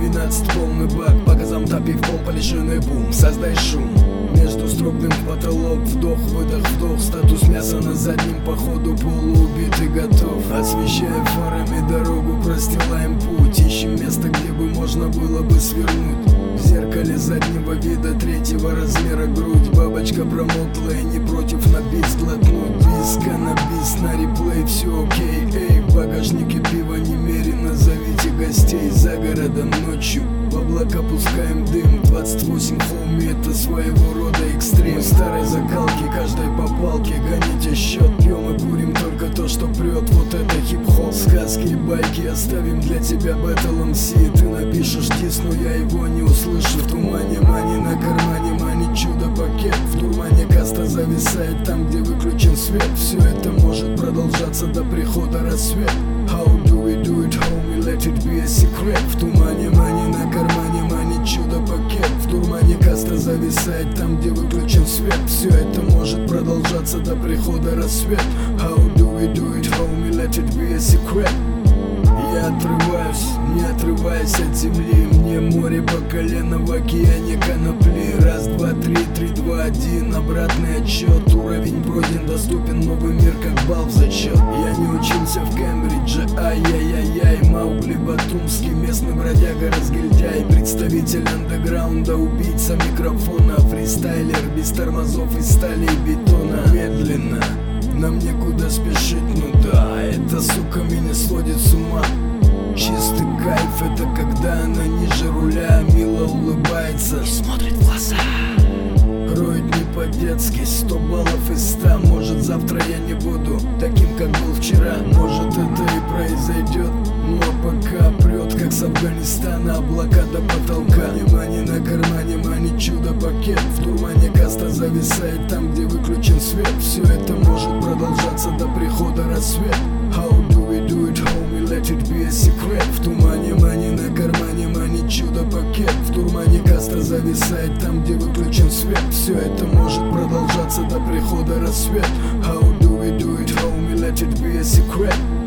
15 полный бак. По газам топи в пол полишенный бум. Создай шум. Между в потолок. Вдох, выдох, вдох. Статус мяса на заднем походу Полуубитый готов. Освещая фарами дорогу Простилаем путь. Ищем место, где бы можно было бы свернуть. В зеркале заднего вида Третьего размера грудь. Бабочка промокла и не против на бис глотнуть бис, на реплей. Все окей, В облака пускаем дым 28 хоми это своего рода экстрим. Старой закалки, каждой попалки Гоните счет, пьем и курим только то, что прет. Вот это хип-хоп, сказки и байки Оставим для тебя Battle MC Ты напишешь дис, но я его не услышу. В тумане мани, на кармане мани Чудо-пакет. В тумане каста зависает Там, где выключен свет. Все это может продолжаться до прихода рассвет. How do we do it, homie, let it be a secret. В тумане зависает Там, где выключен свет. Все это может продолжаться до прихода рассвет How do we do it, homie, let it be a secret. Я отрываюсь, не отрываясь от земли. Мне море по колено в океане конопли. Раз, два, три, три, два, один. Обратный отчет, уровень пройден Доступен новый мир, как бал в зачет Я не учился в Кембридже, Батумский, местный бродяга, разгильдяй Представитель андеграунда, убийца микрофона Фристайлер без тормозов из стали и бетона. Медленно нам некуда спешить, ну да Эта сука меня сводит с ума. Чистый кайф это когда она ниже руля Мило улыбается. И смотрит в глаза. Роет не по-детски Сто баллов из ста. Может завтра я не буду Таким как был вчера. Может Афганистана Облака до потолка. Внимание на кармане мани чудо-пакет. В турмане каста зависает Там где выключен свет. Все это может продолжаться до прихода рассвет. How do we do it, homie, let it be a secret. В тумане мани на кармане мани чудо-пакет. В турмане каста зависает Там где выключен свет. Все это может продолжаться до прихода рассвет. How do we do it, homie, let it be a secret